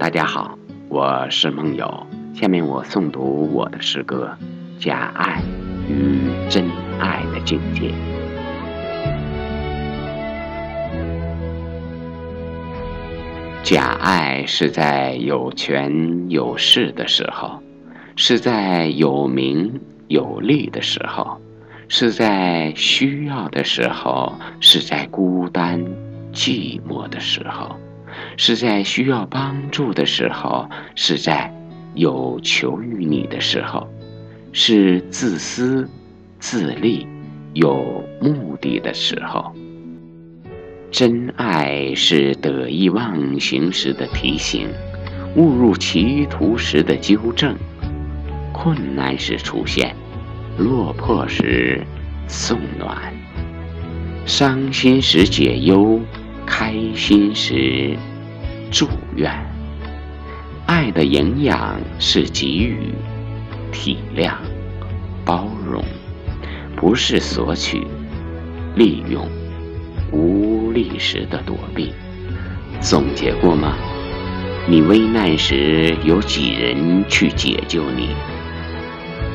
大家好，我是梦友。下面我诵读我的诗歌《假爱与真爱的境界》。假爱是在有权有势的时候，是在有名有利的时候，是在需要的时候，是在孤单寂寞的时候。是在需要帮助的时候，是在有求于你的时候，是自私、自利、有目的的时候。真爱是得意忘形时的提醒，误入歧途时的纠正，困难时出现，落魄时送暖，伤心时解忧，开心时。祝愿，爱的营养是给予、体谅、包容，不是索取、利用、无力时的躲避。总结过吗？你危难时有几人去解救你？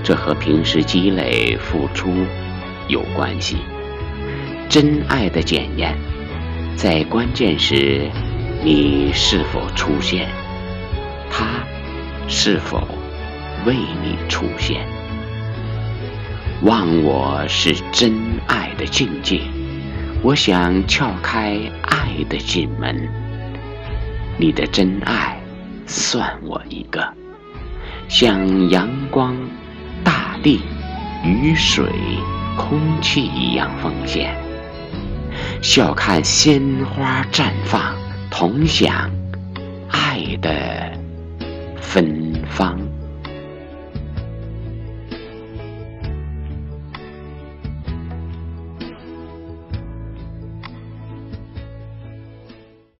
这和平时积累、付出有关系。真爱的检验，在关键时。你是否出现？他是否为你出现？忘我是真爱的境界，我想撬开爱的进门。你的真爱，算我一个，像阳光、大地、雨水、空气一样奉献。笑看鲜花绽放。同享爱的芬芳。